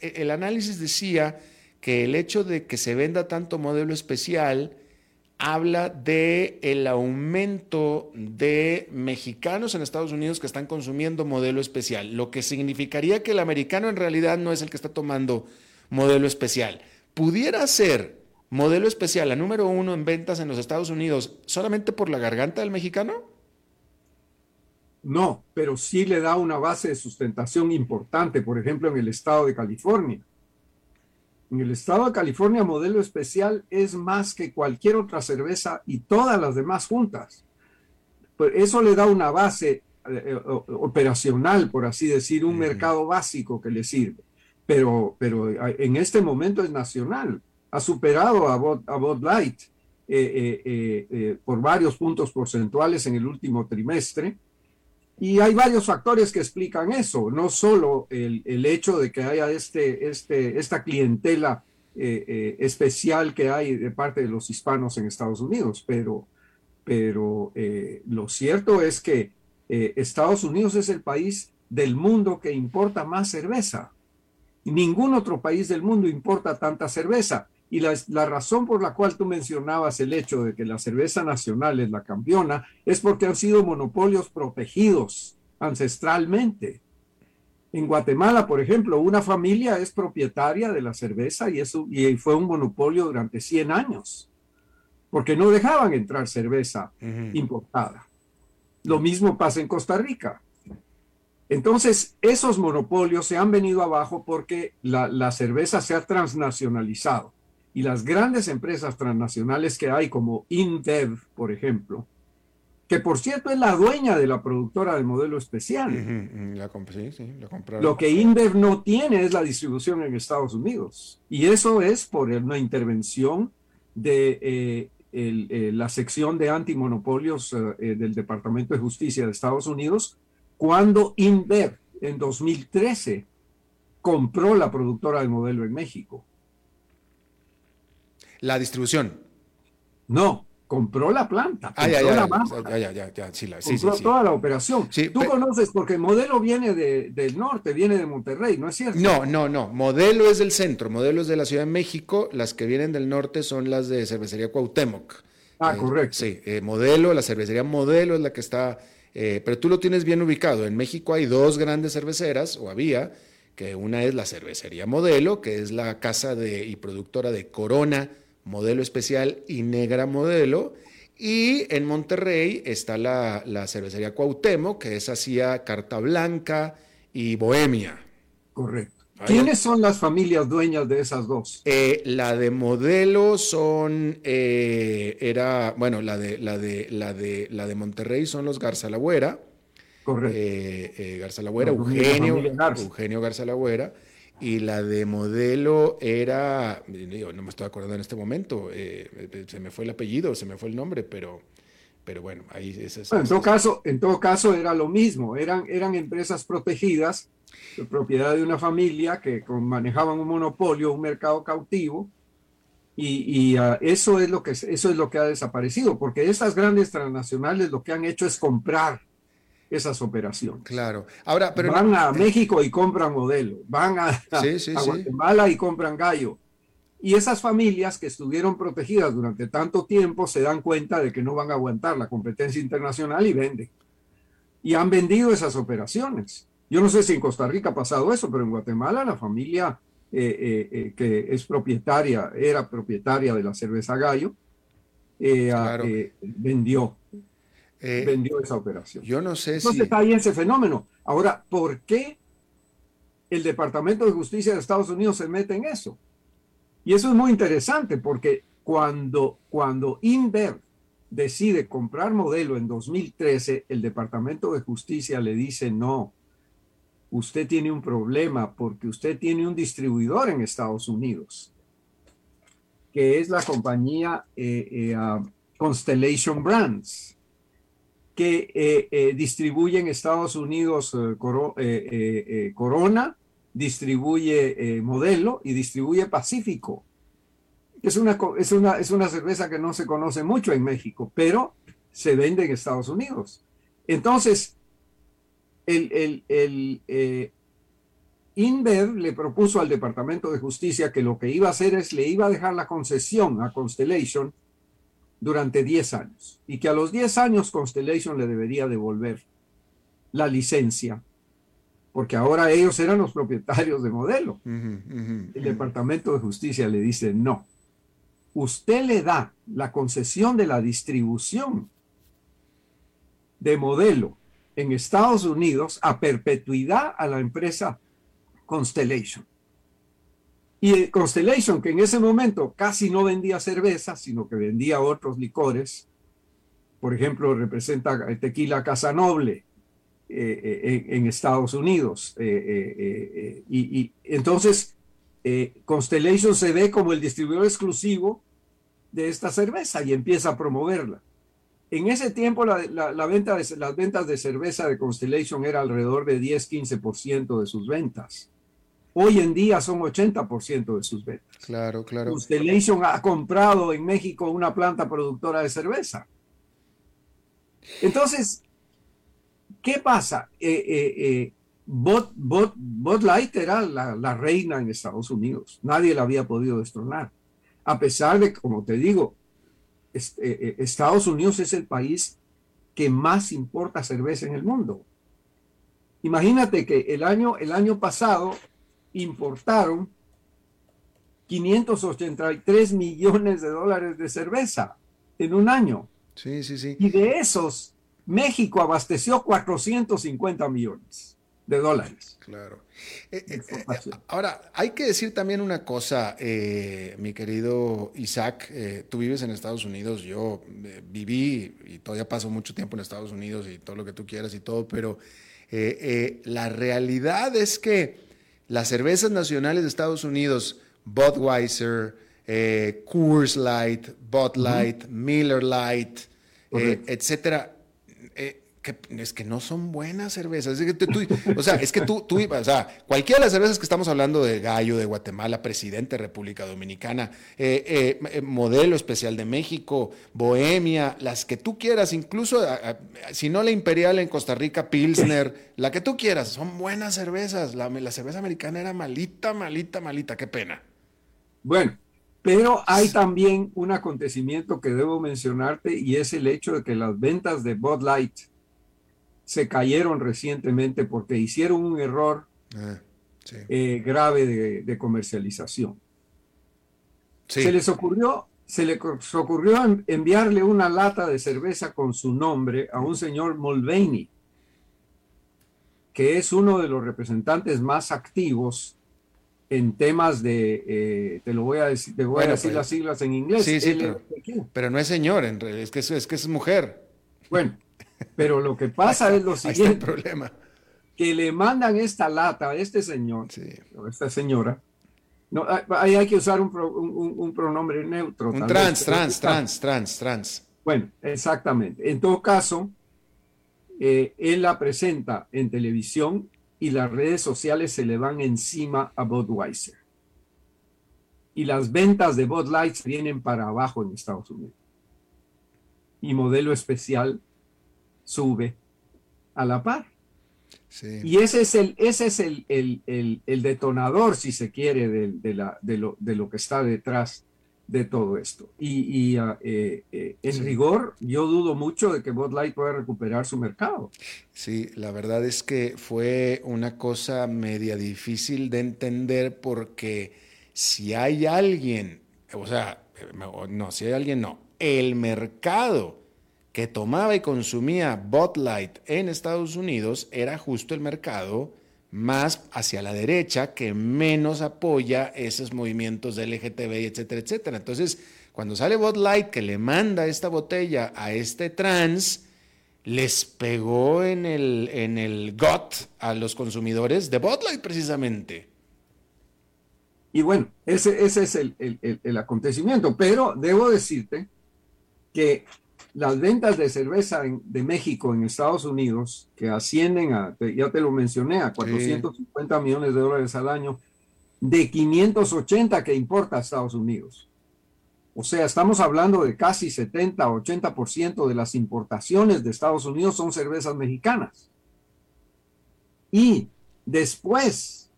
el análisis decía que el hecho de que se venda tanto modelo especial habla de el aumento de mexicanos en Estados Unidos que están consumiendo modelo especial, lo que significaría que el americano en realidad no es el que está tomando modelo especial. Pudiera ser modelo especial la número uno en ventas en los Estados Unidos solamente por la garganta del mexicano. No, pero sí le da una base de sustentación importante, por ejemplo, en el estado de California. En el estado de California, modelo especial es más que cualquier otra cerveza y todas las demás juntas. Pues eso le da una base eh, operacional, por así decir, un mercado básico que le sirve. Pero, pero en este momento es nacional. Ha superado a Bud, Light eh, eh, por varios puntos porcentuales en el último trimestre y hay varios factores que explican eso, no solo el, el hecho de que haya este, este, esta clientela eh, eh, especial que hay de parte de los hispanos en Estados Unidos, pero, pero eh, lo cierto es que Estados Unidos es el país del mundo que importa más cerveza. Ningún otro país del mundo importa tanta cerveza. Y la, razón por la cual tú mencionabas el hecho de que la cerveza nacional es la campeona es porque han sido monopolios protegidos ancestralmente. En Guatemala, por ejemplo, una familia es propietaria de la cerveza y, eso, y fue un monopolio durante 100 años, porque no dejaban entrar cerveza importada. Lo mismo pasa en Costa Rica. Entonces, esos monopolios se han venido abajo porque la, la cerveza se ha transnacionalizado y las grandes empresas transnacionales que hay, como InBev, por ejemplo, que por cierto es la dueña de la productora del modelo especial. Lo que InBev no tiene es la distribución en Estados Unidos. Y eso es por una intervención de eh, eh, la sección de antimonopolios eh, del Departamento de Justicia de Estados Unidos, cuando InBev en 2013 compró la productora del modelo en México. La distribución. No, compró la planta. Ah, ya, ya, ya, ya, ya, sí, sí, compró toda la operación. Tú conoces, porque Modelo viene del norte, viene de Monterrey, ¿no es cierto? No, no, no. Modelo es del centro, Modelo es de la Ciudad de México. Las que vienen del norte son las de Cervecería Cuauhtémoc. Ah, eh, correcto. Sí, eh, Modelo, la cervecería Modelo es la que está. Eh, pero tú lo tienes bien ubicado. En México hay dos grandes cerveceras, o había, que una es la cervecería Modelo, que es la casa de, y productora de Corona modelo especial y negra modelo. Y en Monterrey está la, cervecería Cuauhtémoc, que es hacía Carta Blanca y Bohemia. Correcto. ¿Quiénes son las familias dueñas de esas dos? Eh, la de modelo son, eh, era, bueno, la de, la, de, la, de, la de Monterrey son los Garza Lagüera. Correcto. Eh, Garza Lagüera, Eugenio, Eugenio Garza Lagüera y la de modelo era, no me estoy acordando en este momento, eh, se me fue el apellido, se me fue el nombre, pero, pero bueno, ahí es, en todo caso, en todo caso era lo mismo, eran, eran empresas protegidas, propiedad de una familia que manejaban un monopolio, un mercado cautivo, y, ah, eso es lo que eso es lo que ha desaparecido, porque estas grandes transnacionales lo que han hecho es comprar esas operaciones. Claro. Ahora, pero van a México y compran modelo, van a, Guatemala y compran gallo. Y esas familias que estuvieron protegidas durante tanto tiempo se dan cuenta de que no van a aguantar la competencia internacional y venden. y han vendido esas operaciones. Yo no sé si en Costa Rica ha pasado eso, pero en Guatemala la familia eh, eh, eh, que es propietaria, era propietaria de la cerveza Gallo, vendió, vendió esa operación. Yo no sé Entonces si... está ahí ese fenómeno. Ahora, ¿por qué el Departamento de Justicia de Estados Unidos se mete en eso? Y eso es muy interesante porque cuando, cuando InBev decide comprar modelo en 2013, el Departamento de Justicia le dice no, usted tiene un problema porque usted tiene un distribuidor en Estados Unidos, que es la compañía eh, eh, ah, Constellation Brands, que eh, distribuye en Estados Unidos Corona, distribuye Modelo y distribuye Pacífico. Es una, es, una, es una cerveza que no se conoce mucho en México, pero se vende en Estados Unidos. Entonces, el, el, el eh, le propuso al Departamento de Justicia que lo que iba a hacer es le iba a dejar la concesión a Constellation durante 10 años y que a los 10 años Constellation le debería devolver la licencia porque ahora ellos eran los propietarios de modelo. el Departamento de Justicia le dice no usted le da la concesión de la distribución de modelo en Estados Unidos a perpetuidad a la empresa Constellation. Y Constellation, que en ese momento casi no vendía cerveza, sino que vendía otros licores, por ejemplo, representa tequila Casanoble eh, eh, en, Estados Unidos. Eh, y entonces Constellation se ve como el distribuidor exclusivo de esta cerveza y empieza a promoverla. En ese tiempo la, venta de, las ventas de cerveza de Constellation era alrededor de 10-15% de sus ventas. Hoy en día son 80% de sus ventas. Claro, claro. Constellation ha comprado en México una planta productora de cerveza. Entonces, ¿qué pasa? Eh, eh, Bud, Light era la, reina en Estados Unidos. Nadie la había podido destronar. A pesar de, como te digo, eh, eh, Estados Unidos es el país que más importa cerveza en el mundo. Imagínate que el año, el año pasado importaron 583 millones de dólares de cerveza en un año. Sí, sí, sí. Y de esos, México abasteció 450 millones de dólares. Claro. Eh, eh, eh, ahora, hay que decir también una cosa, mi querido Isaac, tú vives en Estados Unidos, yo viví y todavía paso mucho tiempo en Estados Unidos y todo lo que tú quieras y todo, pero la realidad es que las cervezas nacionales de Estados Unidos, Budweiser, Coors Light, Bud Light, Miller Light, etcétera, que es que no son buenas cervezas. Es que tú, o sea, es que tú, tú, o sea, cualquiera de las cervezas que estamos hablando de Gallo, de Guatemala, Presidente, República Dominicana, eh, eh, eh, Modelo Especial de México, Bohemia, las que tú quieras, incluso si no la Imperial en Costa Rica, Pilsner, la que tú quieras, son buenas cervezas. La, la cerveza americana era malita, malita, malita, qué pena. Bueno, pero hay también un acontecimiento que debo mencionarte y es el hecho de que las ventas de Bud Light se cayeron recientemente porque hicieron un error ah, eh, grave de, comercialización. Se les ocurrió, se les ocurrió enviarle una lata de cerveza con su nombre a un señor Mulvaney, que es uno de los representantes más activos en temas de, eh, te lo voy a decir, te voy a decir las siglas en inglés. pero, no es señor, en realidad, es que es, es que es mujer. Bueno, pero lo que pasa es lo siguiente. problema. Que le mandan esta lata a este señor, o esta señora. No, ahí hay que usar un, un, pronombre neutro. Un trans, trans, trans, trans, trans. Bueno, exactamente. En todo caso, eh, él la presenta en televisión y las redes sociales se le van encima a Budweiser. Y las ventas de Bud Lights vienen para abajo en Estados Unidos. Y modelo especial sube a la par. Y ese es el, ese es el, el, el, detonador, si se quiere, de, de, la, de, lo, de, lo, que está detrás de todo esto. Y, ah, eh, eh, en rigor, yo dudo mucho de que Bud Light pueda recuperar su mercado. Sí, la verdad es que fue una cosa media difícil de entender porque si hay alguien, o sea, no, si hay alguien, no, el mercado que tomaba y consumía Bud Light en Estados Unidos era justo el mercado más hacia la derecha, que menos apoya esos movimientos de LGTB, etcétera, etcétera. Entonces, cuando sale Bud Light que le manda esta botella a este trans, les pegó en el, en el gut a los consumidores de Bud Light precisamente. Y bueno, ese, ese es el, el, el acontecimiento, pero debo decirte que las ventas de cerveza de México en Estados Unidos, que ascienden a, ya te lo mencioné, a 450 millones de dólares al año, de 580 que importa a Estados Unidos. O sea, estamos hablando de casi 70, 80% de las importaciones de Estados Unidos son cervezas mexicanas. Y después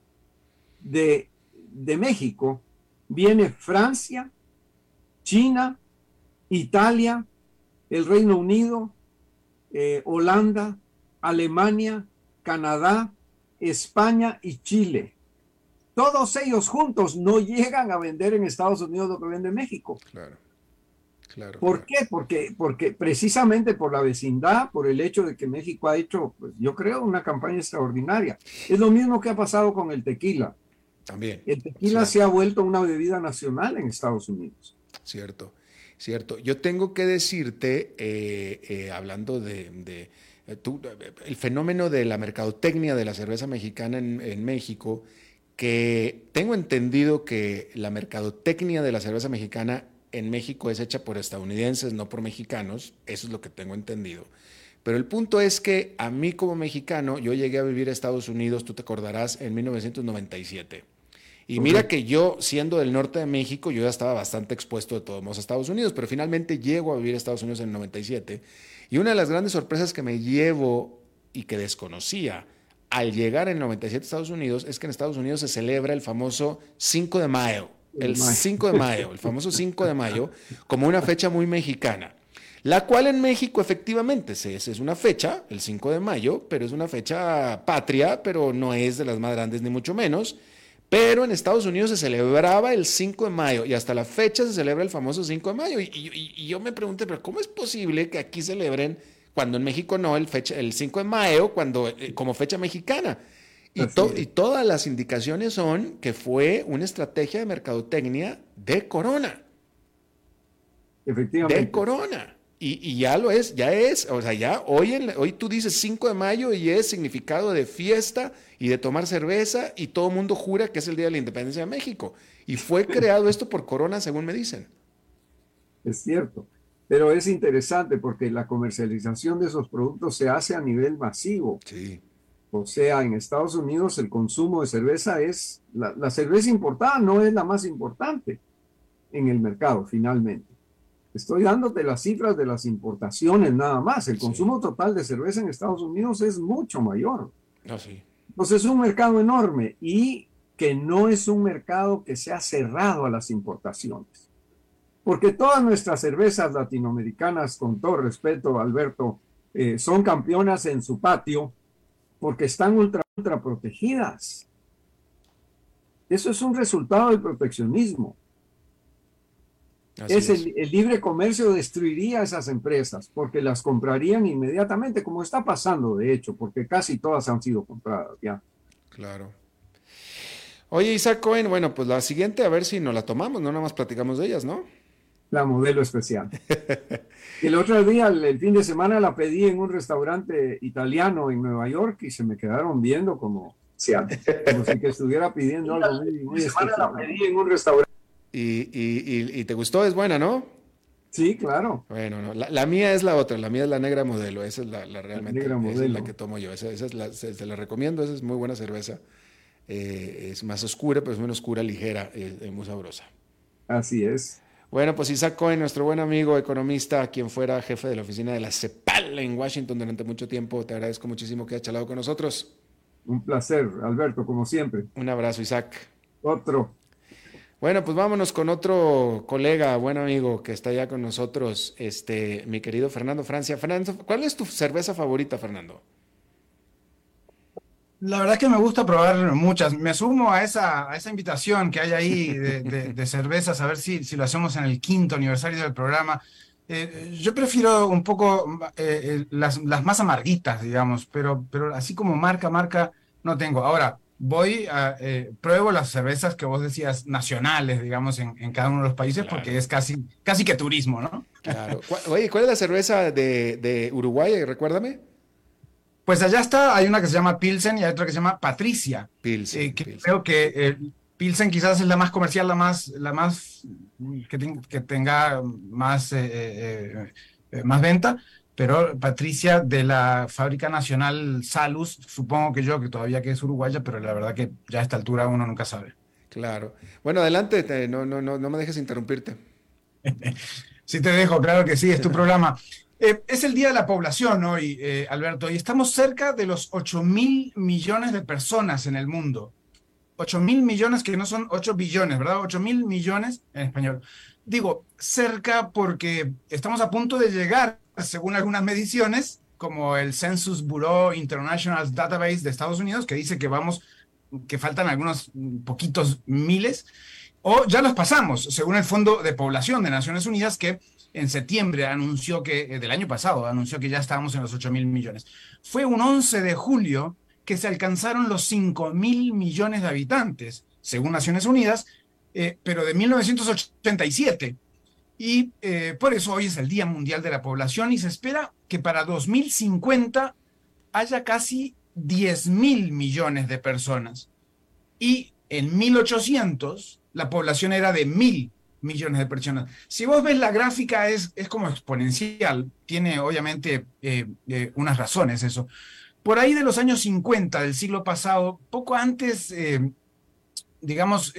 de, de México viene Francia, China, Italia, el Reino Unido, eh, Holanda, Alemania, Canadá, España y Chile. Todos ellos juntos no llegan a vender en Estados Unidos lo que vende México. Claro. Claro, ¿Por qué? Porque, porque precisamente por la vecindad, por el hecho de que México ha hecho, pues, yo creo, una campaña extraordinaria. Es lo mismo que ha pasado con el tequila. También. El tequila se ha vuelto una bebida nacional en Estados Unidos. Cierto. ¿Cierto? Yo tengo que decirte, eh, eh, hablando de, eh, el fenómeno de la mercadotecnia de la cerveza mexicana en, México, que tengo entendido que la mercadotecnia de la cerveza mexicana en México es hecha por estadounidenses, no por mexicanos, eso es lo que tengo entendido. Pero el punto es que a mí como mexicano, yo llegué a vivir a Estados Unidos, tú te acordarás, en 1997. Y mira que yo, siendo del norte de México, yo ya estaba bastante expuesto de todos modos a Estados Unidos, pero finalmente llego a vivir a Estados Unidos en el 97. Y una de las grandes sorpresas que me llevo y que desconocía al llegar en el 97 a Estados Unidos es que en Estados Unidos se celebra el famoso 5 de mayo, el 5 de mayo, el famoso 5 de mayo, como una fecha muy mexicana. La cual en México efectivamente es, es una fecha, el 5 de mayo, pero es una fecha patria, pero no es de las más grandes ni mucho menos. Pero en Estados Unidos se celebraba el 5 de mayo y hasta la fecha se celebra el famoso 5 de mayo. Y, yo me pregunté, pero ¿cómo es posible que aquí celebren cuando en México no el, fecha, el 5 de mayo cuando, eh, como fecha mexicana? Y, y, todas las indicaciones son que fue una estrategia de mercadotecnia de Corona. Efectivamente. De Corona. Y, ya lo es, ya es, o sea, ya hoy, en, hoy tú dices 5 de mayo y es significado de fiesta y de tomar cerveza y todo el mundo jura que es el Día de la Independencia de México. Y fue [laughs] creado esto por Corona, según me dicen. Es cierto, pero es interesante porque la comercialización de esos productos se hace a nivel masivo. Sí. O sea, en Estados Unidos el consumo de cerveza es, la, la cerveza importada no es la más importante en el mercado finalmente Estoy dándote las cifras de las importaciones nada más. El consumo total de cerveza en Estados Unidos es mucho mayor. Ah, sí. Entonces es un mercado enorme y que no es un mercado que se ha cerrado a las importaciones. Porque todas nuestras cervezas latinoamericanas, con todo respeto, Alberto, eh, son campeonas en su patio porque están ultra, ultra protegidas. Eso es un resultado del proteccionismo es, El, libre comercio destruiría esas empresas porque las comprarían inmediatamente, como está pasando de hecho, porque casi todas han sido compradas ya. Claro. Oye, Isaac Cohen, bueno, pues la siguiente a ver si nos la tomamos, no nada más platicamos de ellas, ¿no? La modelo especial. [laughs] el otro día, el, fin de semana, la pedí en un restaurante italiano en Nueva York y se me quedaron viendo como, como si que estuviera pidiendo [laughs] algo muy, muy semana la pedí en un restaurante y, te gustó, es buena, ¿no? Sí, claro. Bueno, la, mía es la otra, la mía es la negra modelo, esa es la, realmente negra esa es la que tomo yo, esa, es la, se, la recomiendo, esa es muy buena cerveza. Eh, es más oscura, pero es menos oscura, ligera, es, muy sabrosa. Así es. Bueno, pues Isaac Cohen, nuestro buen amigo economista, quien fuera jefe de la oficina de la CEPAL en Washington durante mucho tiempo, te agradezco muchísimo que hayas charlado con nosotros. Un placer, Alberto, como siempre. Un abrazo, Isaac. Otro. Bueno, pues vámonos con otro colega, buen amigo que está allá con nosotros, este, mi querido Fernando Francia. Fernando, ¿cuál es tu cerveza favorita, Fernando? La verdad que me gusta probar muchas. Me sumo a esa, a esa invitación que hay ahí de, cervezas, a ver si, si lo hacemos en el quinto aniversario del programa. Eh, yo prefiero un poco eh, las, las, más amarguitas, digamos, pero, pero así como marca, marca, no tengo. Ahora, voy a, eh, pruebo las cervezas que vos decías nacionales, digamos, en, en cada uno de los países, porque es casi, casi que turismo, ¿no? Claro. Oye, ¿cuál es la cerveza de, de Uruguay? Recuérdame. Pues allá está, hay una que se llama Pilsen y hay otra que se llama Patricia. Pilsen. Eh, que Creo que eh, Pilsen quizás es la más comercial, la más, la más que, que tenga más, eh, más venta, pero Patricia de la fábrica nacional Salus, supongo que yo, que todavía que es uruguaya, pero la verdad que ya a esta altura uno nunca sabe. Claro. Bueno, adelante, no, no, no, no me dejes interrumpirte. [laughs] sí te dejo, claro que sí, es tu [laughs] programa. Eh, es el Día de la Población hoy, eh, Alberto, y estamos cerca de los 8 mil millones de personas en el mundo. 8 mil millones que no son 8 billones, ¿verdad? 8 mil millones en español. Digo, cerca porque estamos a punto de llegar, según algunas mediciones, como el Census Bureau International Database de Estados Unidos, que dice que vamos, que faltan algunos poquitos miles, o ya los pasamos, según el Fondo de Población de Naciones Unidas, que en septiembre anunció que, eh, del año pasado, anunció que ya estábamos en los 8 mil millones. Fue un 11 de julio que se alcanzaron los 5 mil millones de habitantes, según Naciones Unidas, eh, pero de 1987. Y eh, por eso hoy es el Día Mundial de la Población y se espera que para 2050 haya casi 10 mil millones de personas. Y en 1800 la población era de mil millones de personas. Si vos ves la gráfica es, es como exponencial, tiene obviamente eh, eh, unas razones eso. Por ahí de los años 50 del siglo pasado, poco antes, digamos,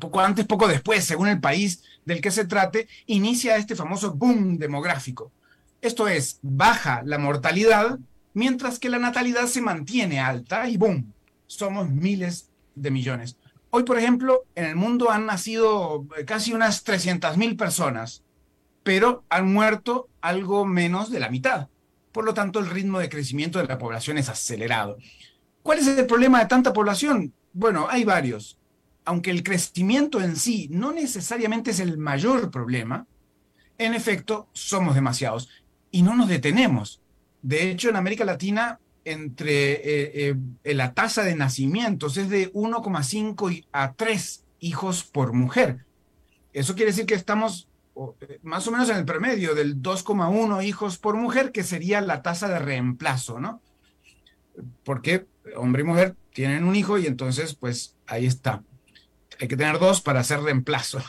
poco antes, poco después, según el país del que se trate, inicia este famoso boom demográfico. Esto es, baja la mortalidad, mientras que la natalidad se mantiene alta y boom, somos miles de millones. Hoy, por ejemplo, en el mundo han nacido eh, casi unas 300.000 personas, pero han muerto algo menos de la mitad. Por lo tanto, el ritmo de crecimiento de la población es acelerado. ¿Cuál es el problema de tanta población? Bueno, hay varios. Aunque el crecimiento en sí no necesariamente es el mayor problema, en efecto, somos demasiados y no nos detenemos. De hecho, en América Latina entre eh, eh, la tasa de nacimientos es de 1,5 a 3 hijos por mujer. Eso quiere decir que estamos eh, más o menos en el promedio del 2,1 hijos por mujer, que sería la tasa de reemplazo, ¿no? Porque hombre y mujer tienen un hijo y entonces, pues ahí está. Hay que tener dos para hacer reemplazo.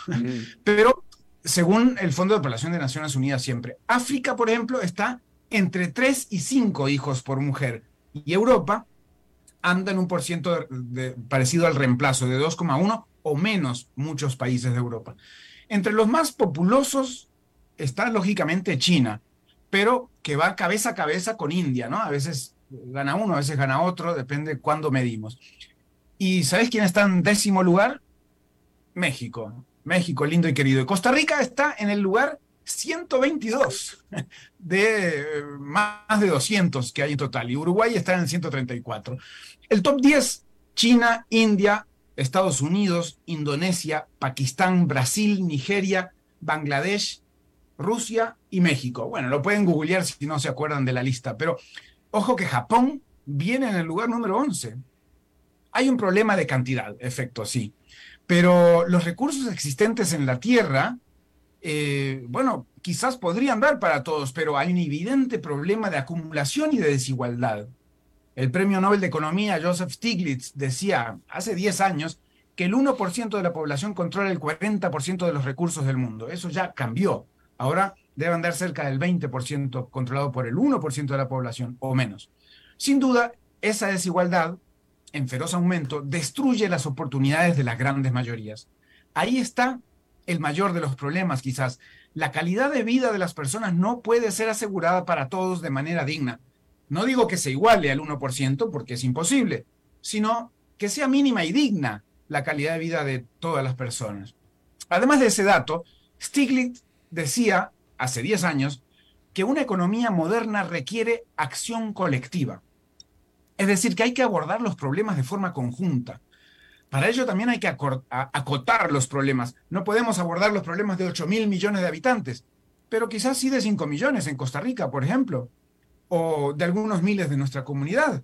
Pero según el Fondo de Población de Naciones Unidas siempre, África, por ejemplo, está entre 3 y 5 hijos por mujer. Y Europa anda en un por ciento parecido al reemplazo, de 2,1 o menos muchos países de Europa. Entre los más populosos está lógicamente China, pero que va cabeza a cabeza con India, ¿no? A veces gana uno, a veces gana otro, depende cuándo medimos. ¿Y sabes quién está en décimo lugar? México. México, lindo y querido. Y Costa Rica está en el lugar 122 [laughs] de más de 200 que hay en total y Uruguay está en 134. El top 10, China, India, Estados Unidos, Indonesia, Pakistán, Brasil, Nigeria, Bangladesh, Rusia y México. Bueno, lo pueden googlear si no se acuerdan de la lista, pero ojo que Japón viene en el lugar número 11. Hay un problema de cantidad, efecto, sí, pero los recursos existentes en la Tierra eh, bueno, quizás podrían dar para todos, pero hay un evidente problema de acumulación y de desigualdad. El premio Nobel de Economía Joseph Stiglitz decía hace 10 años que el 1% de la población controla el 40% de los recursos del mundo. Eso ya cambió. Ahora debe andar cerca del 20% controlado por el 1% de la población o menos. Sin duda, esa desigualdad, en feroz aumento, destruye las oportunidades de las grandes mayorías. Ahí está el mayor de los problemas quizás. La calidad de vida de las personas no puede ser asegurada para todos de manera digna. No digo que se iguale al 1% porque es imposible, sino que sea mínima y digna. la calidad de vida de todas las personas. Además de ese dato, Stiglitz decía hace 10 años que una economía moderna requiere acción colectiva. Es decir, que hay que abordar los problemas de forma conjunta. Para ello también hay que acotar los problemas. No podemos abordar los problemas de 8 mil millones de habitantes, pero quizás sí de 5 millones en Costa Rica, por ejemplo, o de algunos miles de nuestra comunidad.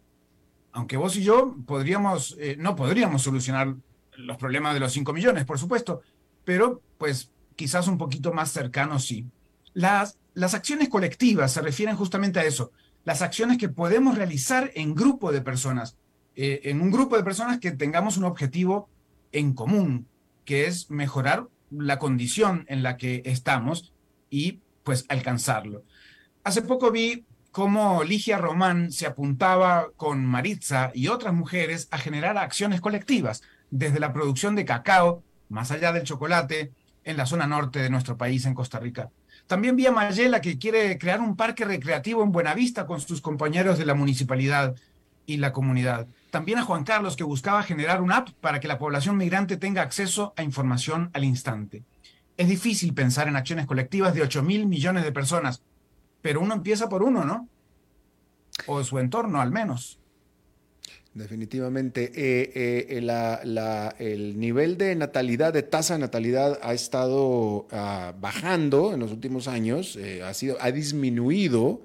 Aunque vos y yo podríamos, eh, no podríamos solucionar los problemas de los 5 millones, por supuesto, pero pues quizás un poquito más cercanos sí. Las, las acciones colectivas se refieren justamente a eso, las acciones que podemos realizar en grupo de personas, eh, en un grupo de personas que tengamos un objetivo en común, que es mejorar la condición en la que estamos y pues alcanzarlo. Hace poco vi cómo Ligia Román se apuntaba con Maritza y otras mujeres a generar acciones colectivas, desde la producción de cacao, más allá del chocolate, en la zona norte de nuestro país, en Costa Rica. También vi a Mayela que quiere crear un parque recreativo en Buenavista con sus compañeros de la municipalidad y la comunidad. También a Juan Carlos que buscaba generar una app para que la población migrante tenga acceso a información al instante. Es difícil pensar en acciones colectivas de 8 mil millones de personas, pero uno empieza por uno, ¿no? O su entorno al menos. Definitivamente. Eh, eh, el nivel de natalidad, de tasa de natalidad, ha estado ah, bajando en los últimos años, eh, ha, sido, ha disminuido.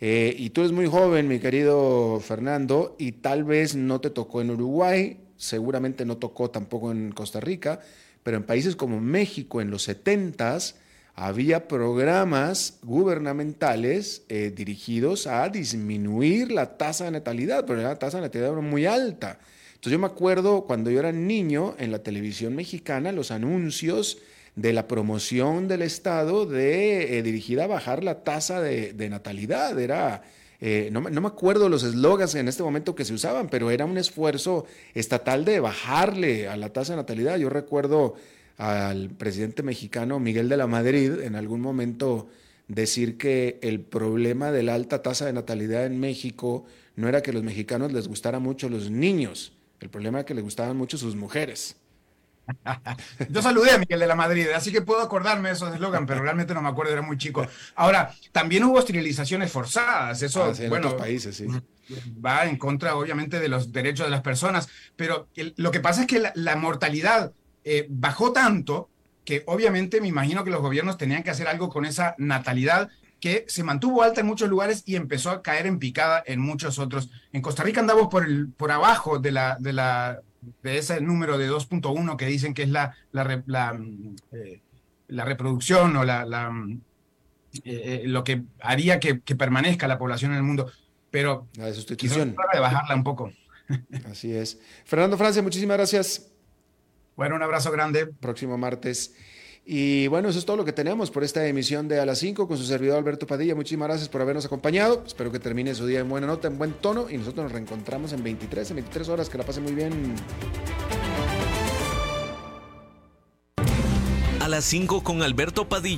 y tú eres muy joven, mi querido Fernando, y tal vez no te tocó en Uruguay, seguramente no tocó tampoco en Costa Rica, pero en países como México en los 70s, había programas gubernamentales eh, dirigidos a disminuir la tasa de natalidad, pero la tasa de natalidad era muy alta. Entonces yo me acuerdo cuando yo era niño en la televisión mexicana, los anuncios de la promoción del Estado de, eh, dirigida a bajar la tasa de, natalidad. Era, eh, no, no, me acuerdo los eslogans en este momento que se usaban, pero era un esfuerzo estatal de bajarle a la tasa de natalidad. Yo recuerdo al presidente mexicano Miguel de la Madrid en algún momento decir que el problema de la alta tasa de natalidad en México no era que los mexicanos les gustara mucho los niños, el problema era que les gustaban mucho sus mujeres. [laughs] Yo saludé a Miguel de la Madrid, así que puedo acordarme de esos eslogan, pero realmente no me acuerdo, era muy chico. Ahora, también hubo esterilizaciones forzadas, eso ah, en otros países, sí. va en contra, obviamente, de los derechos de las personas, pero lo que pasa es que la mortalidad eh, bajó tanto que obviamente me imagino que los gobiernos tenían que hacer algo con esa natalidad que se mantuvo alta en muchos lugares y empezó a caer en picada en muchos otros. En Costa Rica andamos por, el, por abajo de, la, de, la, de ese número de 2.1 que dicen que es la, la, la, eh, reproducción o la, eh, lo que haría que, permanezca la población en el mundo. Pero la sustitución. de bajarla un poco. Así es. Fernando Francia, muchísimas gracias. Bueno, un abrazo grande. Próximo martes. Y bueno, eso es todo lo que tenemos por esta emisión de A las 5 con su servidor Alberto Padilla. Muchísimas gracias por habernos acompañado. Espero que termine su día en buena nota, en buen tono. Y nosotros nos reencontramos en 23, en 23 horas. Que la pase muy bien. A las 5 con Alberto Padilla